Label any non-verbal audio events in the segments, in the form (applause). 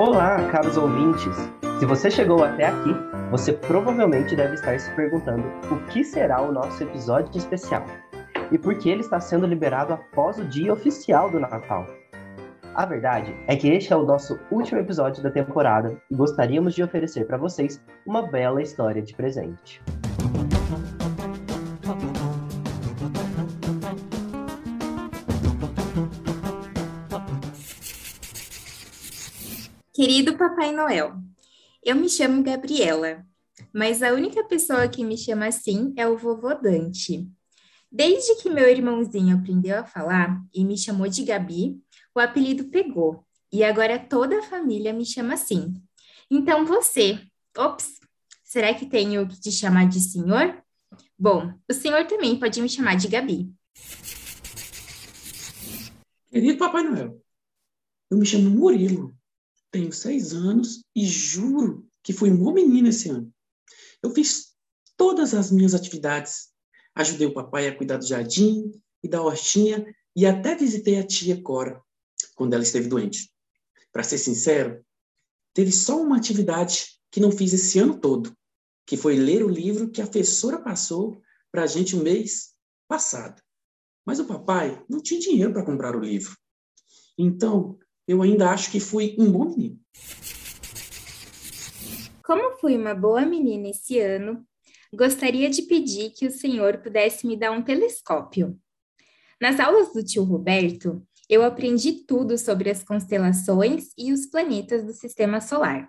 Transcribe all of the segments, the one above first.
Olá, caros ouvintes! Se você chegou até aqui, você provavelmente deve estar se perguntando o que será o nosso episódio especial e por que ele está sendo liberado após o dia oficial do Natal. A verdade é que este é o nosso último episódio da temporada e gostaríamos de oferecer para vocês uma bela história de presente. Querido Papai Noel, eu me chamo Gabriela, mas a única pessoa que me chama assim é o vovô Dante. Desde que meu irmãozinho aprendeu a falar e me chamou de Gabi, o apelido pegou, e agora toda a família me chama assim. Então você, ops, será que tenho que te chamar de senhor? Bom, o senhor também pode me chamar de Gabi. Querido Papai Noel, eu me chamo Murilo tenho seis anos e juro que fui uma menina esse ano. Eu fiz todas as minhas atividades. Ajudei o papai a cuidar do jardim e da hortinha e até visitei a tia Cora quando ela esteve doente. Para ser sincero, teve só uma atividade que não fiz esse ano todo, que foi ler o livro que a professora passou para a gente o mês passado. Mas o papai não tinha dinheiro para comprar o livro. Então, eu ainda acho que fui um bom menino. Como fui uma boa menina esse ano, gostaria de pedir que o senhor pudesse me dar um telescópio. Nas aulas do tio Roberto, eu aprendi tudo sobre as constelações e os planetas do sistema solar.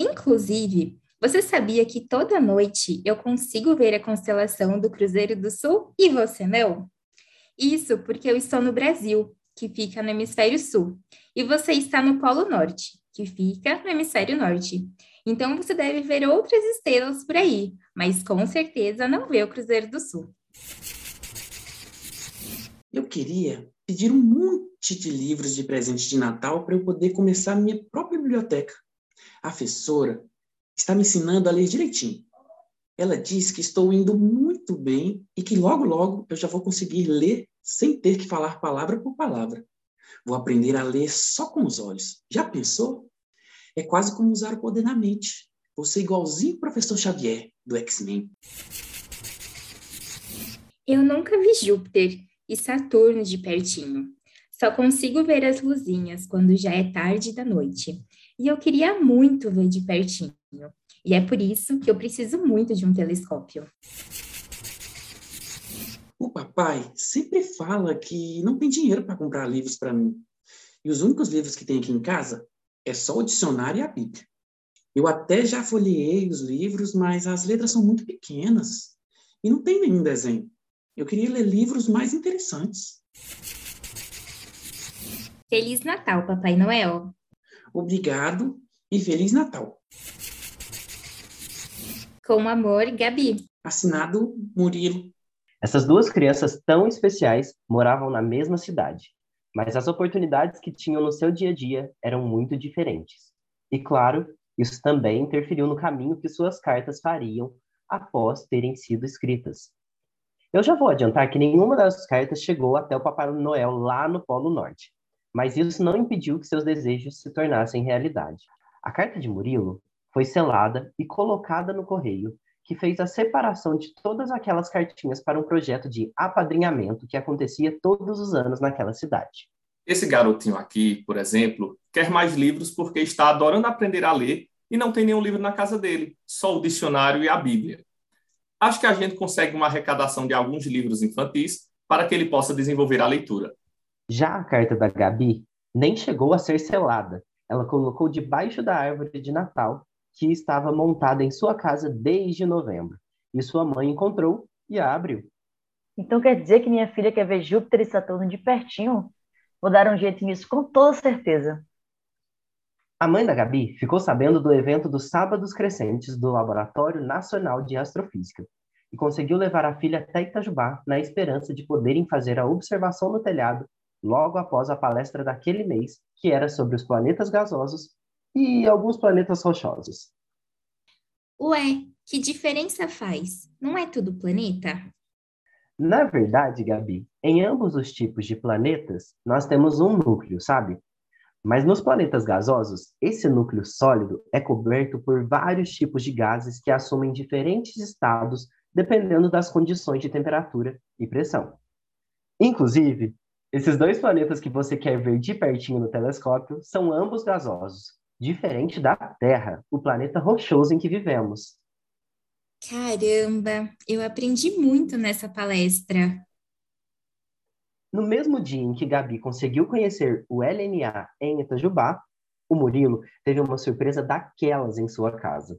Inclusive, você sabia que toda noite eu consigo ver a constelação do Cruzeiro do Sul e você não? Isso porque eu estou no Brasil que fica no hemisfério sul, e você está no Polo Norte, que fica no hemisfério norte. Então você deve ver outras estrelas por aí, mas com certeza não vê o Cruzeiro do Sul. Eu queria pedir um monte de livros de presente de Natal para eu poder começar a minha própria biblioteca. A professora está me ensinando a ler direitinho. Ela diz que estou indo muito bem e que logo, logo eu já vou conseguir ler sem ter que falar palavra por palavra. Vou aprender a ler só com os olhos. Já pensou? É quase como usar o poder na mente. Vou ser igualzinho o professor Xavier, do X-Men. Eu nunca vi Júpiter e Saturno de pertinho. Só consigo ver as luzinhas quando já é tarde da noite. E eu queria muito ver de pertinho. E é por isso que eu preciso muito de um telescópio. O papai sempre fala que não tem dinheiro para comprar livros para mim. E os únicos livros que tem aqui em casa é só o dicionário e a Bíblia. Eu até já folheei os livros, mas as letras são muito pequenas e não tem nenhum desenho. Eu queria ler livros mais interessantes. Feliz Natal, Papai Noel. Obrigado e Feliz Natal. Com amor, Gabi. Assinado Murilo. Essas duas crianças tão especiais moravam na mesma cidade, mas as oportunidades que tinham no seu dia a dia eram muito diferentes. E claro, isso também interferiu no caminho que suas cartas fariam após terem sido escritas. Eu já vou adiantar que nenhuma das cartas chegou até o Papai Noel lá no Polo Norte, mas isso não impediu que seus desejos se tornassem realidade. A carta de Murilo foi selada e colocada no correio que fez a separação de todas aquelas cartinhas para um projeto de apadrinhamento que acontecia todos os anos naquela cidade. Esse garotinho aqui, por exemplo, quer mais livros porque está adorando aprender a ler e não tem nenhum livro na casa dele, só o dicionário e a Bíblia. Acho que a gente consegue uma arrecadação de alguns livros infantis para que ele possa desenvolver a leitura. Já a carta da Gabi nem chegou a ser selada. Ela colocou debaixo da árvore de Natal que estava montada em sua casa desde novembro. E sua mãe encontrou e a abriu. Então quer dizer que minha filha quer ver Júpiter e Saturno de pertinho? Vou dar um jeito nisso com toda certeza. A mãe da Gabi ficou sabendo do evento dos Sábados Crescentes do Laboratório Nacional de Astrofísica e conseguiu levar a filha até Itajubá na esperança de poderem fazer a observação no telhado logo após a palestra daquele mês, que era sobre os planetas gasosos e alguns planetas rochosos. Ué, que diferença faz? Não é tudo planeta? Na verdade, Gabi, em ambos os tipos de planetas, nós temos um núcleo, sabe? Mas nos planetas gasosos, esse núcleo sólido é coberto por vários tipos de gases que assumem diferentes estados dependendo das condições de temperatura e pressão. Inclusive, esses dois planetas que você quer ver de pertinho no telescópio são ambos gasosos, diferente da Terra, o planeta rochoso em que vivemos. Caramba, eu aprendi muito nessa palestra. No mesmo dia em que Gabi conseguiu conhecer o LNA em Itajubá, o Murilo teve uma surpresa daquelas em sua casa.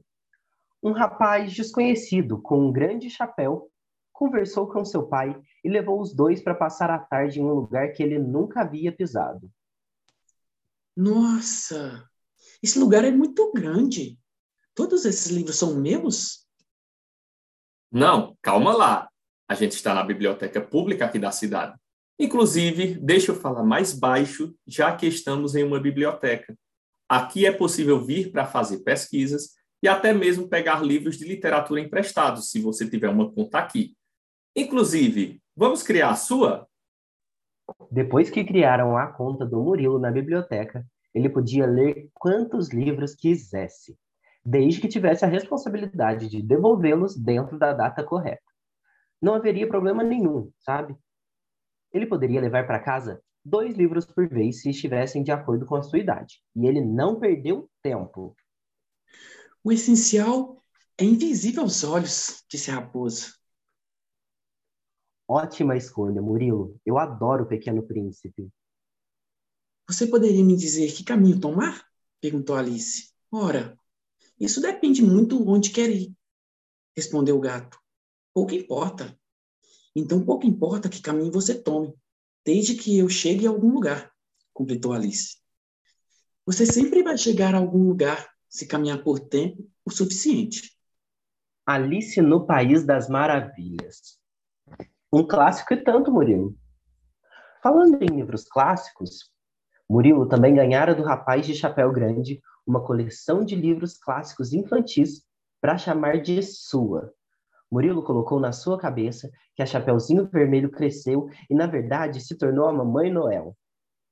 Um rapaz desconhecido com um grande chapéu conversou com seu pai e levou os dois para passar a tarde em um lugar que ele nunca havia pisado. Nossa, esse lugar é muito grande. Todos esses livros são meus? Não, calma lá. A gente está na biblioteca pública aqui da cidade. Inclusive, deixa eu falar mais baixo, já que estamos em uma biblioteca. Aqui é possível vir para fazer pesquisas e até mesmo pegar livros de literatura emprestados, se você tiver uma conta aqui. Inclusive, vamos criar a sua? Depois que criaram a conta do Murilo na biblioteca, ele podia ler quantos livros quisesse desde que tivesse a responsabilidade de devolvê-los dentro da data correta. Não haveria problema nenhum, sabe? Ele poderia levar para casa dois livros por vez se estivessem de acordo com a sua idade. E ele não perdeu tempo. O essencial é invisível aos olhos, disse a raposa. Ótima escolha, Murilo. Eu adoro o Pequeno Príncipe. Você poderia me dizer que caminho tomar? perguntou Alice. Ora, isso depende muito onde quer ir, respondeu o gato. Pouco importa. Então, pouco importa que caminho você tome, desde que eu chegue a algum lugar, completou Alice. Você sempre vai chegar a algum lugar se caminhar por tempo o suficiente. Alice no País das Maravilhas. Um clássico e tanto, Murilo. Falando em livros clássicos, Murilo também ganhara do rapaz de chapéu grande uma coleção de livros clássicos infantis para chamar de sua. Murilo colocou na sua cabeça que a Chapeuzinho Vermelho cresceu e, na verdade, se tornou a Mamãe Noel.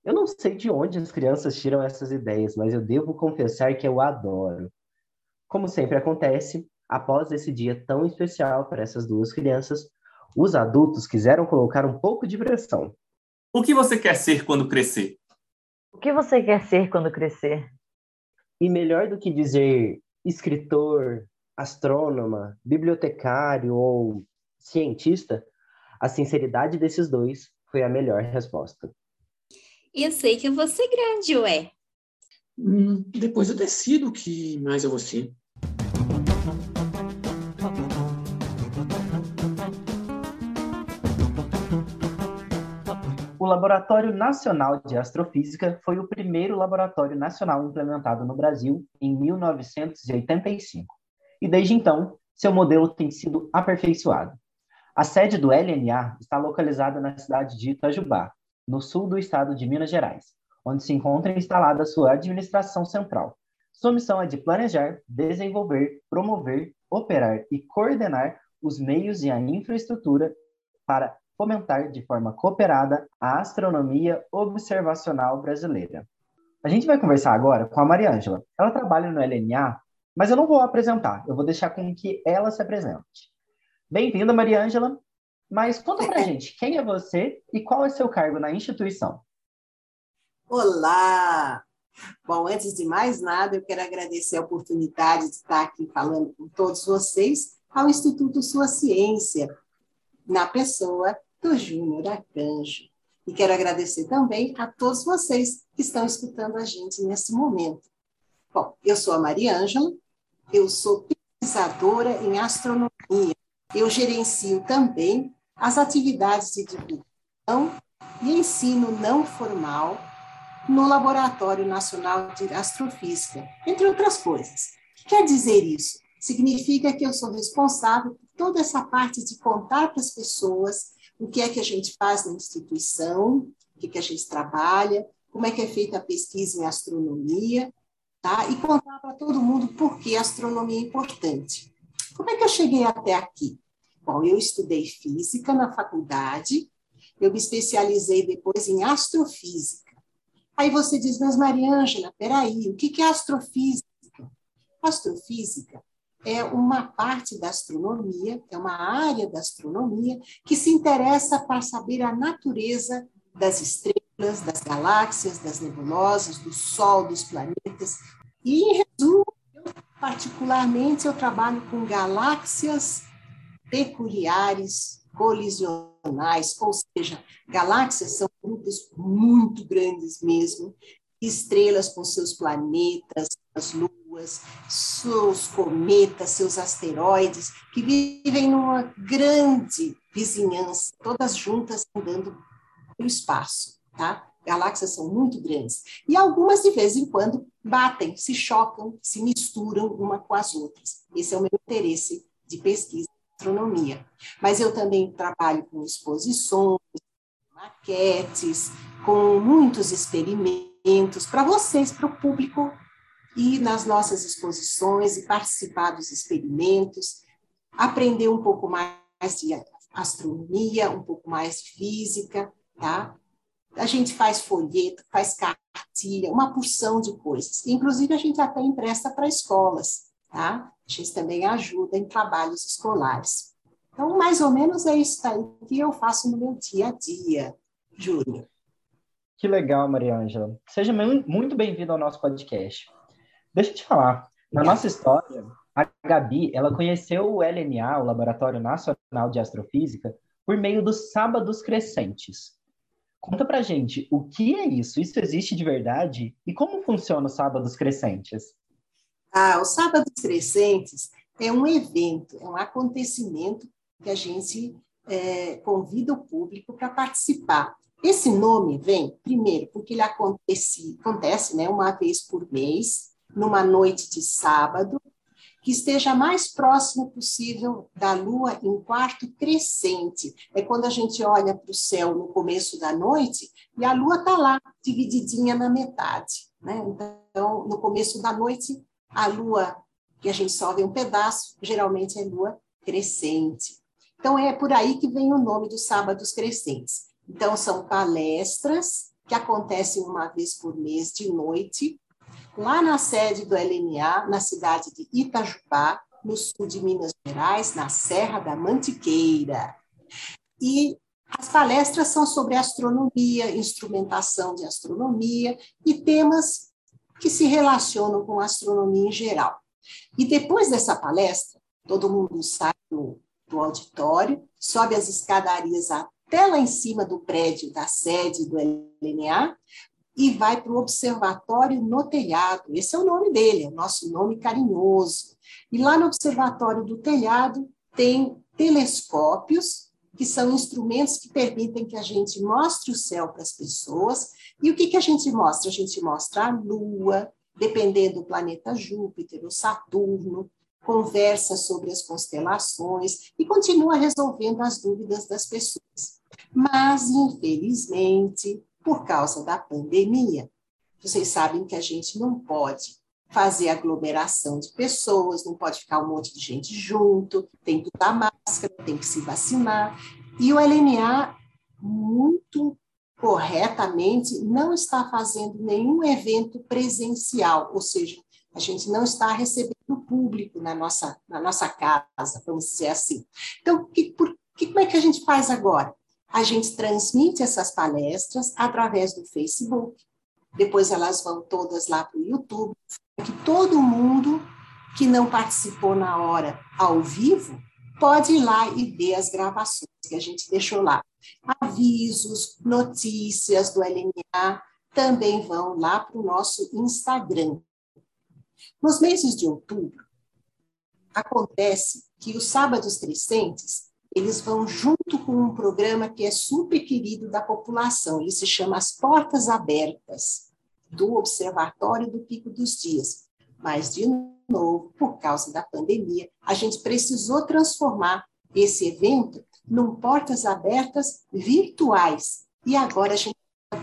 Eu não sei de onde as crianças tiram essas ideias, mas eu devo confessar que eu adoro. Como sempre acontece, após esse dia tão especial para essas duas crianças, os adultos quiseram colocar um pouco de pressão. O que você quer ser quando crescer? O que você quer ser quando crescer? E melhor do que dizer escritor, astrônoma, bibliotecário ou cientista, a sinceridade desses dois foi a melhor resposta. Eu sei que eu vou ser grande, ué. Hum, depois eu decido o que mais eu vou ser. Laboratório Nacional de Astrofísica foi o primeiro laboratório nacional implementado no Brasil em 1985. E desde então, seu modelo tem sido aperfeiçoado. A sede do LNA está localizada na cidade de Itajubá, no sul do estado de Minas Gerais, onde se encontra instalada sua administração central. Sua missão é de planejar, desenvolver, promover, operar e coordenar os meios e a infraestrutura para fomentar de forma cooperada a astronomia observacional brasileira. A gente vai conversar agora com a Maria Ângela. Ela trabalha no LNA, mas eu não vou apresentar, eu vou deixar com que ela se apresente. Bem-vinda, Maria Ângela. Mas conta pra (laughs) gente, quem é você e qual é seu cargo na instituição? Olá! Bom, antes de mais nada, eu quero agradecer a oportunidade de estar aqui falando com todos vocês ao Instituto Sua Ciência, na pessoa do Júnior Arcanjo. E quero agradecer também a todos vocês que estão escutando a gente nesse momento. Bom, eu sou a Maria Ângela, eu sou pesquisadora em astronomia. Eu gerencio também as atividades de divulgação e ensino não formal no Laboratório Nacional de Astrofísica, entre outras coisas. O que quer dizer isso? Significa que eu sou responsável por toda essa parte de contar para as pessoas o que é que a gente faz na instituição, o que, que a gente trabalha, como é que é feita a pesquisa em astronomia, tá? E contar para todo mundo por que a astronomia é importante. Como é que eu cheguei até aqui? Bom, eu estudei física na faculdade, eu me especializei depois em astrofísica. Aí você diz, mas Mariângela, peraí, o que é astrofísica? Astrofísica é uma parte da astronomia, é uma área da astronomia que se interessa para saber a natureza das estrelas, das galáxias, das nebulosas, do Sol, dos planetas. E, em resumo, eu, particularmente, eu trabalho com galáxias peculiares, colisionais, ou seja, galáxias são grupos muito grandes mesmo, estrelas com seus planetas, as luas, seus cometas, seus asteroides, que vivem numa grande vizinhança, todas juntas andando pelo espaço, tá? Galáxias são muito grandes. E algumas, de vez em quando, batem, se chocam, se misturam uma com as outras. Esse é o meu interesse de pesquisa em astronomia. Mas eu também trabalho com exposições, maquetes, com muitos experimentos para vocês, para o público ir nas nossas exposições e participar dos experimentos, aprender um pouco mais de astronomia, um pouco mais de física, tá? A gente faz folheto, faz cartilha, uma porção de coisas. Inclusive, a gente até empresta para escolas, tá? A gente também ajuda em trabalhos escolares. Então, mais ou menos é isso aí que eu faço no meu dia a dia, Júnior. Que legal, Maria Ângela. Seja muito bem-vinda ao nosso podcast. Deixa eu te falar, na nossa história, a Gabi, ela conheceu o LNA, o Laboratório Nacional de Astrofísica, por meio dos Sábados Crescentes. Conta pra gente, o que é isso? Isso existe de verdade? E como funciona os Sábados Crescentes? Ah, os Sábados Crescentes é um evento, é um acontecimento que a gente é, convida o público para participar. Esse nome vem, primeiro, porque ele acontece, acontece né, uma vez por mês, numa noite de sábado, que esteja mais próximo possível da Lua em quarto crescente. É quando a gente olha para o céu no começo da noite e a Lua está lá, divididinha na metade. Né? Então, no começo da noite, a Lua, que a gente só vê um pedaço, geralmente é Lua crescente. Então, é por aí que vem o nome dos sábados crescentes. Então, são palestras que acontecem uma vez por mês de noite, lá na sede do LNA, na cidade de Itajubá, no sul de Minas Gerais, na Serra da Mantiqueira. E as palestras são sobre astronomia, instrumentação de astronomia e temas que se relacionam com a astronomia em geral. E depois dessa palestra, todo mundo sai do, do auditório, sobe as escadarias até lá em cima do prédio da sede do LNA, e vai para o Observatório no Telhado. Esse é o nome dele, é o nosso nome carinhoso. E lá no Observatório do Telhado tem telescópios, que são instrumentos que permitem que a gente mostre o céu para as pessoas. E o que, que a gente mostra? A gente mostra a Lua, dependendo do planeta Júpiter, o Saturno, conversa sobre as constelações e continua resolvendo as dúvidas das pessoas. Mas, infelizmente, por causa da pandemia. Vocês sabem que a gente não pode fazer aglomeração de pessoas, não pode ficar um monte de gente junto, tem que usar máscara, tem que se vacinar. E o LNA, muito corretamente, não está fazendo nenhum evento presencial, ou seja, a gente não está recebendo público na nossa, na nossa casa, vamos dizer assim. Então, que, por, que, como é que a gente faz agora? A gente transmite essas palestras através do Facebook, depois elas vão todas lá para o YouTube, que todo mundo que não participou na hora ao vivo pode ir lá e ver as gravações que a gente deixou lá. Avisos, notícias do LNA também vão lá para o nosso Instagram. Nos meses de outubro, acontece que os sábados crescentes eles vão junto com um programa que é super querido da população, ele se chama As Portas Abertas, do Observatório do Pico dos Dias. Mas, de novo, por causa da pandemia, a gente precisou transformar esse evento num Portas Abertas virtuais. E agora a gente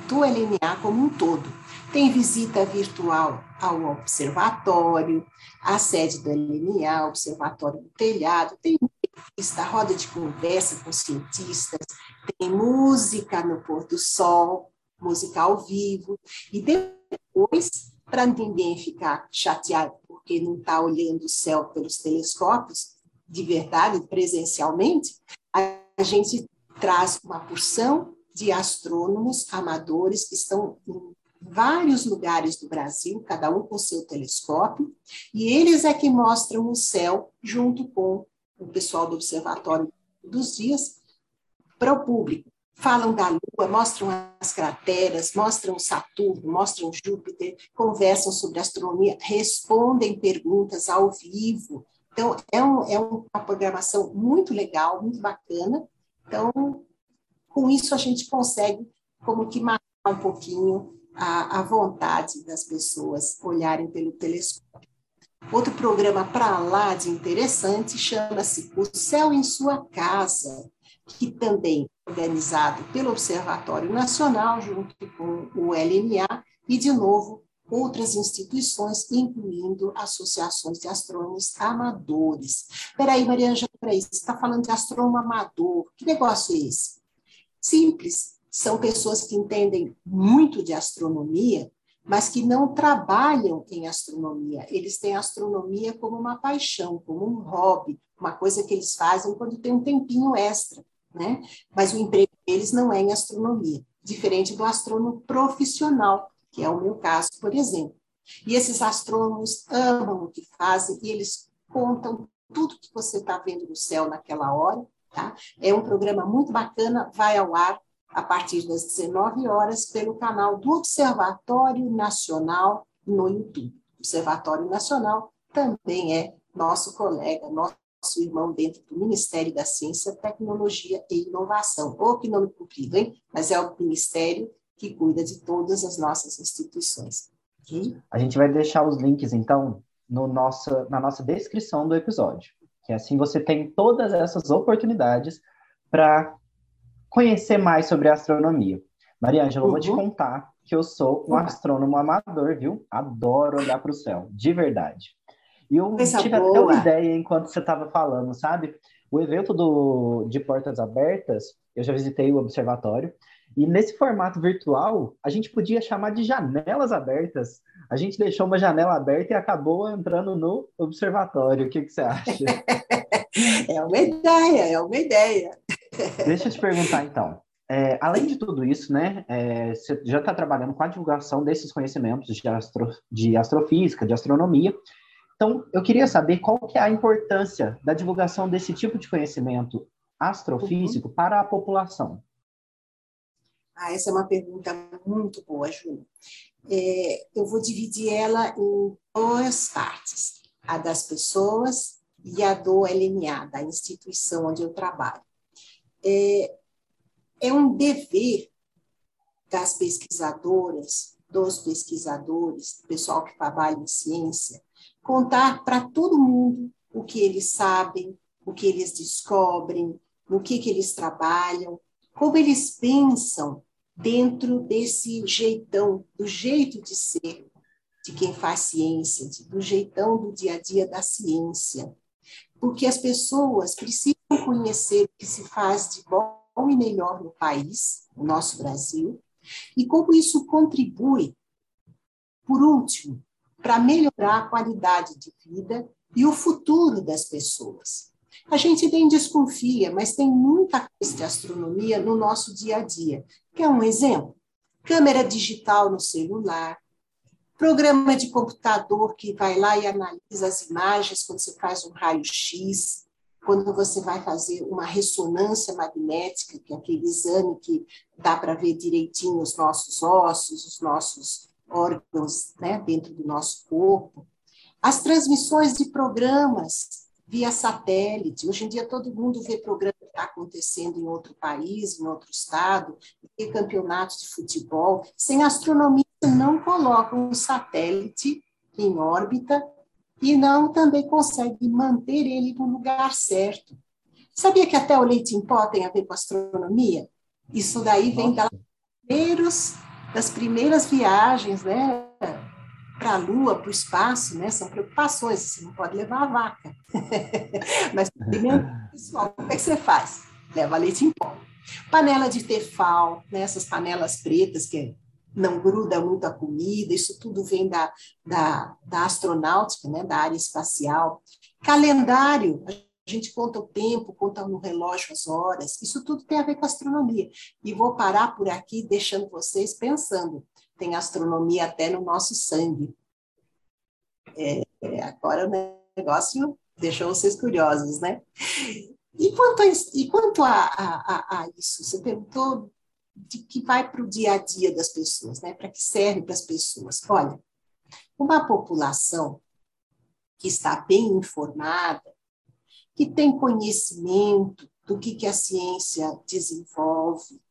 do LNA como um todo. Tem visita virtual ao observatório, à sede do LNA, observatório do telhado, tem entrevista, roda de conversa com cientistas, tem música no pôr do sol, música ao vivo, e depois, para ninguém ficar chateado porque não está olhando o céu pelos telescópios, de verdade, presencialmente, a gente traz uma porção de astrônomos amadores que estão em vários lugares do Brasil, cada um com seu telescópio, e eles é que mostram o céu junto com o pessoal do Observatório dos Dias para o público. Falam da Lua, mostram as crateras, mostram Saturno, mostram Júpiter, conversam sobre astronomia, respondem perguntas ao vivo. Então, é, um, é uma programação muito legal, muito bacana. Então, com isso, a gente consegue como que matar um pouquinho a, a vontade das pessoas olharem pelo telescópio. Outro programa para lá de interessante chama-se O Céu em Sua Casa, que também é organizado pelo Observatório Nacional, junto com o LNA, e, de novo, outras instituições, incluindo associações de astrônomos amadores. Peraí, Maria Ângela, você está falando de astrônomo amador, que negócio é esse? Simples, são pessoas que entendem muito de astronomia, mas que não trabalham em astronomia. Eles têm astronomia como uma paixão, como um hobby, uma coisa que eles fazem quando tem um tempinho extra, né? Mas o emprego deles não é em astronomia, diferente do astrônomo profissional, que é o meu caso, por exemplo. E esses astrônomos amam o que fazem e eles contam tudo que você está vendo no céu naquela hora. Tá? É um programa muito bacana, vai ao ar a partir das 19 horas pelo canal do Observatório Nacional no YouTube. Observatório Nacional também é nosso colega, nosso irmão dentro do Ministério da Ciência, Tecnologia e Inovação. Ou que nome comprido, hein? Mas é o Ministério que cuida de todas as nossas instituições. A gente vai deixar os links, então, no nosso, na nossa descrição do episódio. Que assim você tem todas essas oportunidades para conhecer mais sobre astronomia. Maria Ângela, uhum. vou te uhum. contar que eu sou um astrônomo amador, viu? Adoro olhar para o céu, de verdade. E eu tive boa. até uma ideia enquanto você estava falando, sabe? O evento do, de Portas Abertas, eu já visitei o observatório, e nesse formato virtual, a gente podia chamar de janelas abertas. A gente deixou uma janela aberta e acabou entrando no observatório. O que, que você acha? (laughs) é uma ideia, é uma ideia. Deixa eu te perguntar, então. É, além de tudo isso, né, é, você já está trabalhando com a divulgação desses conhecimentos de, astro, de astrofísica, de astronomia. Então, eu queria saber qual que é a importância da divulgação desse tipo de conhecimento astrofísico uhum. para a população. Ah, essa é uma pergunta muito boa, Júlia. É, eu vou dividir ela em duas partes: a das pessoas e a do LMA, da instituição onde eu trabalho é, é um dever das pesquisadoras, dos pesquisadores, pessoal que trabalha em ciência, contar para todo mundo o que eles sabem, o que eles descobrem, no que, que eles trabalham, como eles pensam dentro desse jeitão, do jeito de ser de quem faz ciência, do jeitão do dia a dia da ciência. Porque as pessoas precisam conhecer o que se faz de bom e melhor no país, no nosso Brasil, e como isso contribui, por último, para melhorar a qualidade de vida e o futuro das pessoas. A gente nem desconfia, mas tem muita coisa de astronomia no nosso dia a dia. Quer um exemplo? Câmera digital no celular, programa de computador que vai lá e analisa as imagens quando você faz um raio-x, quando você vai fazer uma ressonância magnética, que é aquele exame que dá para ver direitinho os nossos ossos, os nossos órgãos né, dentro do nosso corpo. As transmissões de programas via satélite. Hoje em dia todo mundo vê programa que está acontecendo em outro país, em outro estado, vê campeonatos de futebol. Sem astronomia, não colocam um satélite em órbita e não também consegue manter ele no lugar certo. Sabia que até o leite em pó tem a ver com astronomia? Isso daí vem das primeiros, das primeiras viagens né, para a Lua, para o espaço, né? são preocupações, você não pode levar a vaca. (laughs) Mas primeiro, pessoal, como é que você faz? Leva leite em pó. Panela de tefal, né? essas panelas pretas que não gruda muito a comida, isso tudo vem da, da, da astronáutica, né? da área espacial. Calendário, a gente conta o tempo, conta no relógio as horas, isso tudo tem a ver com astronomia. E vou parar por aqui, deixando vocês pensando. Tem astronomia até no nosso sangue. É, é, agora o negócio deixou vocês curiosos, né? E quanto a, e quanto a, a, a isso? Você perguntou de que vai para o dia a dia das pessoas, né? Para que serve para as pessoas? Olha, uma população que está bem informada, que tem conhecimento do que, que a ciência desenvolve,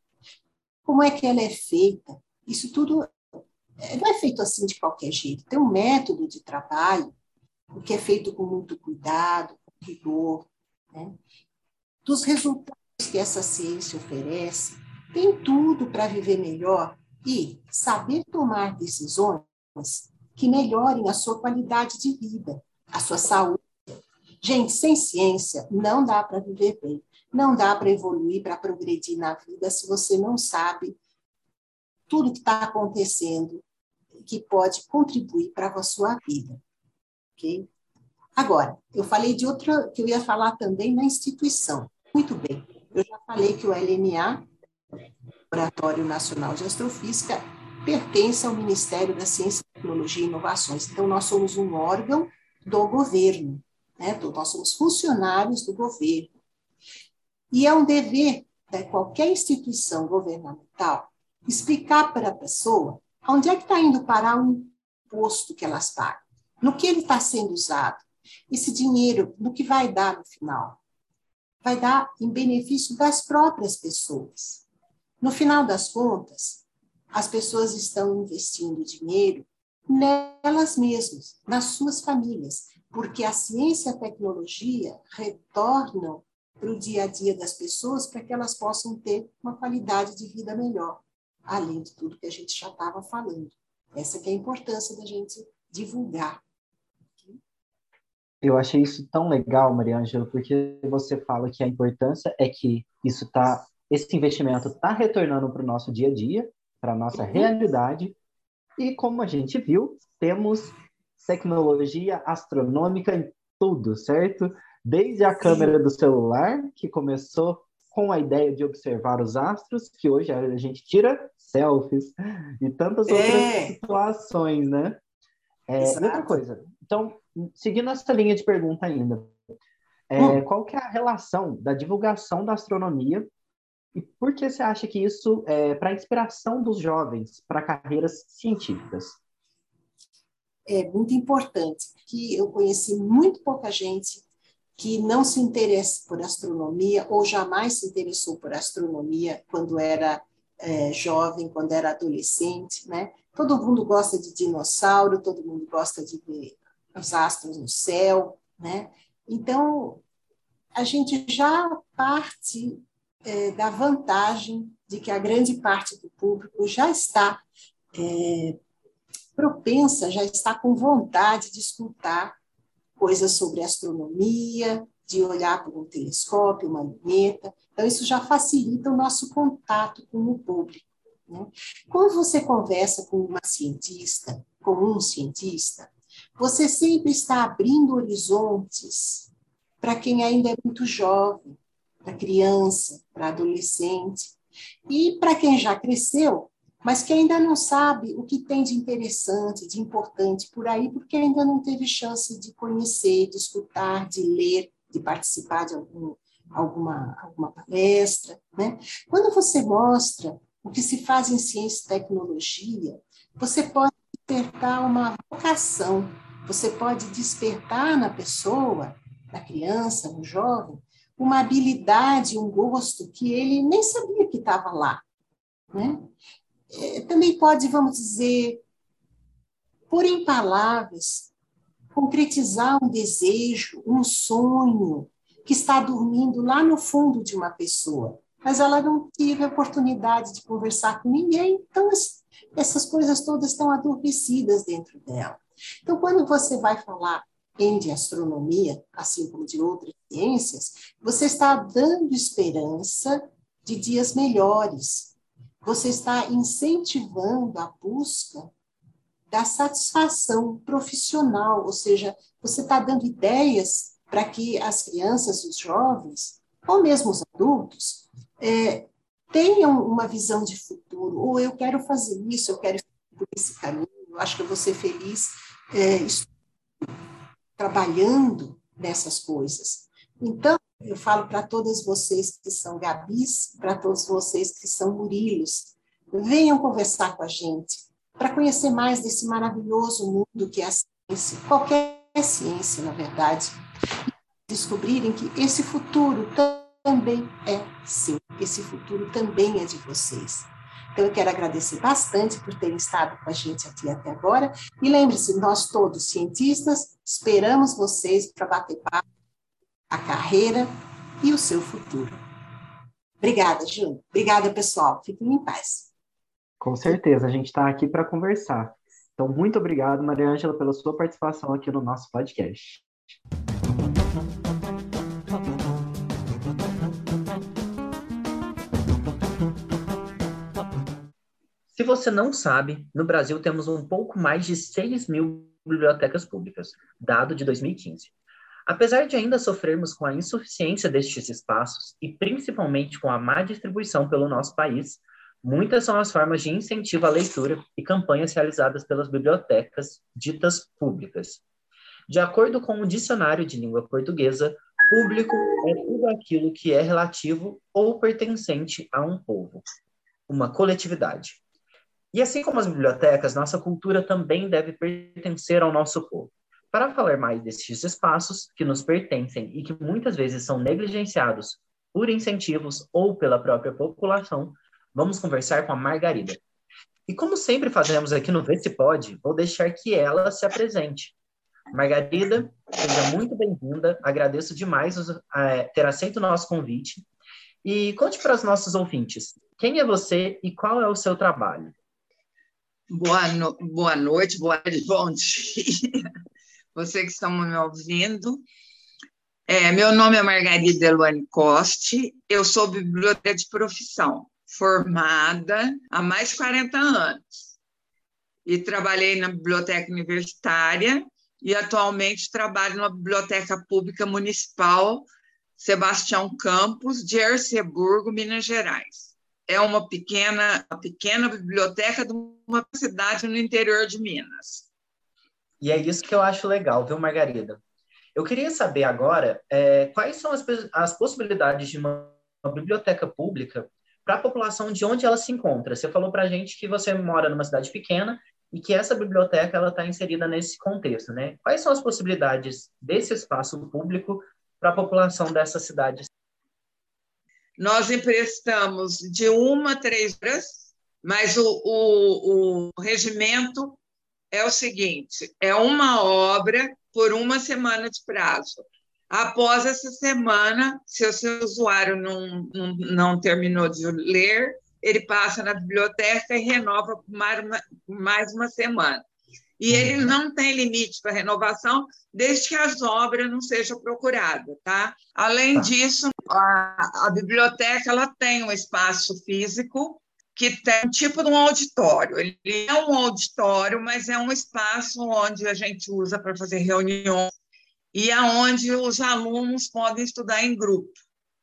como é que ela é feita, isso tudo é, não é feito assim de qualquer jeito. Tem um método de trabalho, o que é feito com muito cuidado, com rigor, né? dos resultados que essa ciência oferece, tem tudo para viver melhor e saber tomar decisões que melhorem a sua qualidade de vida, a sua saúde. Gente, sem ciência não dá para viver bem, não dá para evoluir, para progredir na vida se você não sabe tudo que está acontecendo que pode contribuir para a sua vida. Ok? Agora, eu falei de outra, que eu ia falar também na instituição. Muito bem, eu já falei que o LNA, Laboratório Nacional de Astrofísica, pertence ao Ministério da Ciência, Tecnologia e Inovações. Então, nós somos um órgão do governo, né? Então, nós somos funcionários do governo. E é um dever de qualquer instituição governamental explicar para a pessoa onde é que está indo parar o imposto que elas pagam, no que ele está sendo usado, esse dinheiro, no que vai dar no final. Vai dar em benefício das próprias pessoas. No final das contas, as pessoas estão investindo dinheiro nelas mesmas, nas suas famílias, porque a ciência e a tecnologia retornam para o dia a dia das pessoas para que elas possam ter uma qualidade de vida melhor, além de tudo que a gente já estava falando. Essa que é a importância da gente divulgar. Eu achei isso tão legal, Maria Ângela, porque você fala que a importância é que isso tá, esse investimento está retornando para o nosso dia a dia, para a nossa uhum. realidade, e como a gente viu, temos tecnologia astronômica em tudo, certo? Desde a Sim. câmera do celular, que começou com a ideia de observar os astros, que hoje a gente tira selfies e tantas outras é. situações, né? É, outra coisa, então, seguindo essa linha de pergunta ainda, é, hum. qual que é a relação da divulgação da astronomia por que você acha que isso é para a inspiração dos jovens para carreiras científicas? É muito importante, que eu conheci muito pouca gente que não se interessa por astronomia ou jamais se interessou por astronomia quando era é, jovem, quando era adolescente, né? Todo mundo gosta de dinossauro, todo mundo gosta de ver os astros no céu, né? Então, a gente já parte é, da vantagem de que a grande parte do público já está é, propensa, já está com vontade de escutar coisas sobre astronomia, de olhar por um telescópio, uma luneta. Então, isso já facilita o nosso contato com o público. Né? Quando você conversa com uma cientista, com um cientista, você sempre está abrindo horizontes para quem ainda é muito jovem, para criança, para adolescente, e para quem já cresceu, mas que ainda não sabe o que tem de interessante, de importante por aí, porque ainda não teve chance de conhecer, de escutar, de ler, de participar de algum, alguma, alguma palestra. Né? Quando você mostra o que se faz em ciência e tecnologia, você pode despertar uma vocação, você pode despertar na pessoa, na criança, no jovem, uma habilidade, um gosto que ele nem sabia que estava lá. Né? É, também pode, vamos dizer, pôr em palavras, concretizar um desejo, um sonho que está dormindo lá no fundo de uma pessoa, mas ela não teve a oportunidade de conversar com ninguém, então essas coisas todas estão adormecidas dentro dela. Então, quando você vai falar de astronomia, assim como de outras ciências, você está dando esperança de dias melhores. Você está incentivando a busca da satisfação profissional, ou seja, você está dando ideias para que as crianças, os jovens, ou mesmo os adultos, é, tenham uma visão de futuro. Ou eu quero fazer isso, eu quero ir por esse caminho, eu acho que eu vou ser feliz é, trabalhando nessas coisas. Então, eu falo para todas vocês que são Gabis, para todos vocês que são Murilos, venham conversar com a gente para conhecer mais desse maravilhoso mundo que é a ciência, qualquer ciência, na verdade, descobrirem que esse futuro também é seu, esse futuro também é de vocês. Então, eu quero agradecer bastante por terem estado com a gente aqui até agora. E lembre-se, nós todos cientistas esperamos vocês para bater papo a carreira e o seu futuro. Obrigada, Ju. Obrigada, pessoal. Fiquem em paz. Com certeza, a gente está aqui para conversar. Então, muito obrigado, Maria Ângela, pela sua participação aqui no nosso podcast. Você não sabe, no Brasil temos um pouco mais de 6 mil bibliotecas públicas, dado de 2015. Apesar de ainda sofrermos com a insuficiência destes espaços e principalmente com a má distribuição pelo nosso país, muitas são as formas de incentivo à leitura e campanhas realizadas pelas bibliotecas ditas públicas. De acordo com o Dicionário de Língua Portuguesa, público é tudo aquilo que é relativo ou pertencente a um povo, uma coletividade. E assim como as bibliotecas, nossa cultura também deve pertencer ao nosso povo. Para falar mais desses espaços que nos pertencem e que muitas vezes são negligenciados por incentivos ou pela própria população, vamos conversar com a Margarida. E como sempre fazemos aqui no Vê Se Pode, vou deixar que ela se apresente. Margarida, seja muito bem-vinda, agradeço demais é, ter aceito o nosso convite. E conte para os nossos ouvintes, quem é você e qual é o seu trabalho? Boa, no... boa noite, boa (laughs) bom dia. Você que estão me ouvindo. É, meu nome é Margarida Eluane Coste, eu sou biblioteca de profissão, formada há mais de 40 anos. E trabalhei na biblioteca universitária e atualmente trabalho na Biblioteca Pública Municipal Sebastião Campos, de Erceburgo, Minas Gerais é uma pequena, uma pequena biblioteca de uma cidade no interior de Minas. E é isso que eu acho legal, viu, Margarida? Eu queria saber agora é, quais são as, as possibilidades de uma, uma biblioteca pública para a população de onde ela se encontra. Você falou para a gente que você mora numa cidade pequena e que essa biblioteca ela está inserida nesse contexto, né? Quais são as possibilidades desse espaço público para a população dessa cidade nós emprestamos de uma a três horas, mas o, o, o regimento é o seguinte: é uma obra por uma semana de prazo. Após essa semana, se o seu usuário não, não, não terminou de ler, ele passa na biblioteca e renova por mais uma, mais uma semana. E ele não tem limite para renovação, desde que as obras não sejam procuradas, tá? Além tá. disso, a, a, biblioteca ela tem um espaço físico que tem um tipo de um auditório. Ele é um auditório, mas é um espaço onde a gente usa para fazer reuniões e aonde os alunos podem estudar em grupo.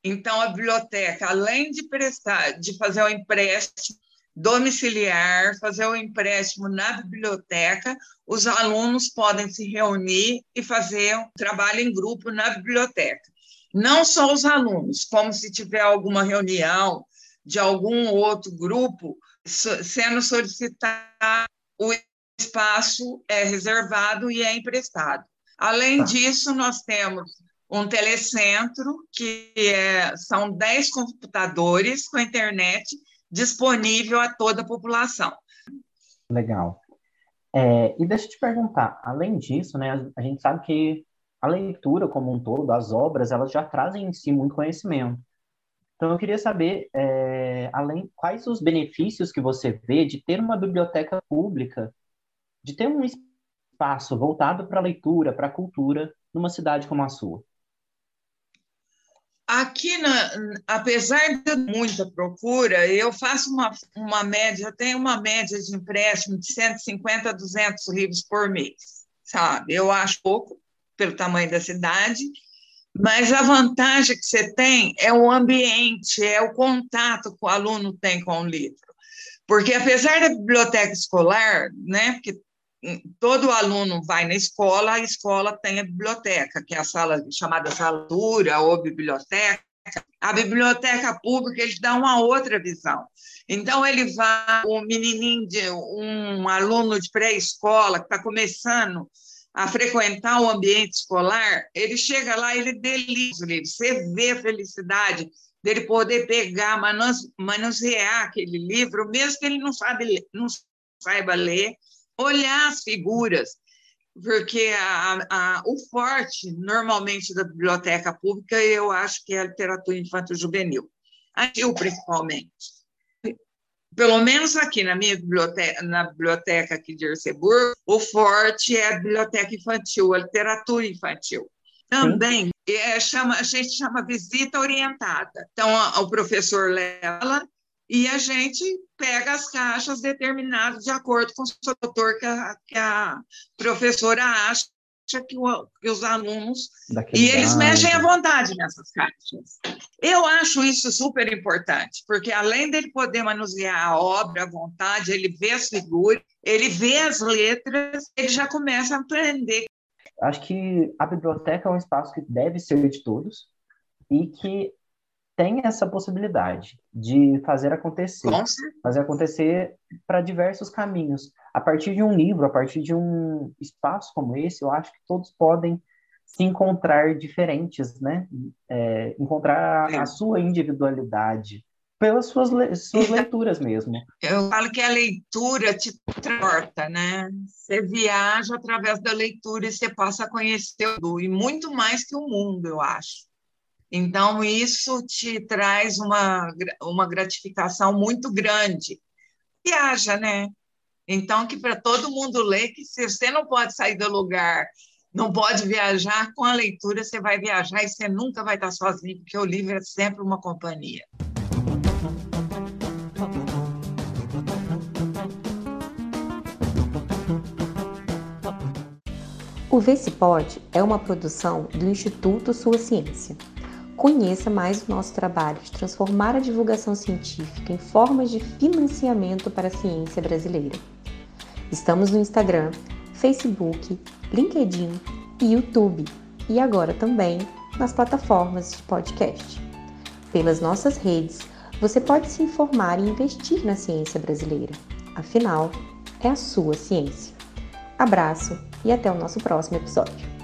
Então, a biblioteca, além de prestar, de fazer o empréstimo domiciliar, fazer o empréstimo na biblioteca, os alunos podem se reunir e fazer um trabalho em grupo na biblioteca. Não só os alunos, como se tiver alguma reunião de algum outro grupo sendo solicitado, o espaço é reservado e é emprestado. Além tá. disso, nós temos um telecentro, que é, são 10 computadores com internet disponível a toda a população. Legal. É, e deixa eu te perguntar, além disso, né, a gente sabe que a leitura como um todo, as obras, elas já trazem em si muito conhecimento. Então, eu queria saber, é, além, quais os benefícios que você vê de ter uma biblioteca pública, de ter um espaço voltado para a leitura, para a cultura, numa cidade como a sua? Aqui, na, apesar de muita procura, eu faço uma, uma média, eu tenho uma média de empréstimo de 150 a 200 livros por mês, sabe? Eu acho pouco, pelo tamanho da cidade, mas a vantagem que você tem é o ambiente, é o contato que o aluno tem com o livro. Porque, apesar da biblioteca escolar, né, que todo aluno vai na escola, a escola tem a biblioteca, que é a sala chamada sala dura ou biblioteca. A biblioteca pública ele dá uma outra visão. Então ele vai, um menininho de um aluno de pré-escola que está começando a frequentar o ambiente escolar, ele chega lá, ele delícia, você vê a felicidade dele poder pegar, manusear aquele livro, mesmo que ele não, sabe, não saiba ler, olhar as figuras, porque a, a, o forte, normalmente, da biblioteca pública, eu acho que é a literatura infanto-juvenil, infantil principalmente. Pelo menos aqui na minha biblioteca, na biblioteca aqui de Erceburgo, o forte é a biblioteca infantil, a literatura infantil. Também é, chama, a gente chama visita orientada. Então, o professor leva e a gente pega as caixas determinadas de acordo com o doutor que a, que a professora acha que, o, que os alunos. Daquele e eles mexem à vontade nessas caixas. Eu acho isso super importante, porque além dele poder manusear a obra à vontade, ele vê as figuras, ele vê as letras, ele já começa a aprender. Acho que a biblioteca é um espaço que deve ser de todos e que tem essa possibilidade de fazer acontecer, fazer acontecer para diversos caminhos. A partir de um livro, a partir de um espaço como esse, eu acho que todos podem se encontrar diferentes, né? É, encontrar a, a, sua individualidade pelas suas, le suas (laughs) leituras mesmo. Eu falo que a leitura te transporta, né? Você viaja através da leitura e você passa a conhecer o e muito mais que o mundo, eu acho. Então, isso te traz uma, uma gratificação muito grande. Viaja, né? Então, que para todo mundo ler, que se você não pode sair do lugar, não pode viajar, com a leitura você vai viajar e você nunca vai estar sozinho, porque o livro é sempre uma companhia. O Pode é uma produção do Instituto Sua Ciência. Conheça mais o nosso trabalho de transformar a divulgação científica em formas de financiamento para a ciência brasileira. Estamos no Instagram, Facebook, LinkedIn e YouTube e agora também nas plataformas de podcast. Pelas nossas redes, você pode se informar e investir na ciência brasileira. Afinal, é a sua ciência. Abraço e até o nosso próximo episódio.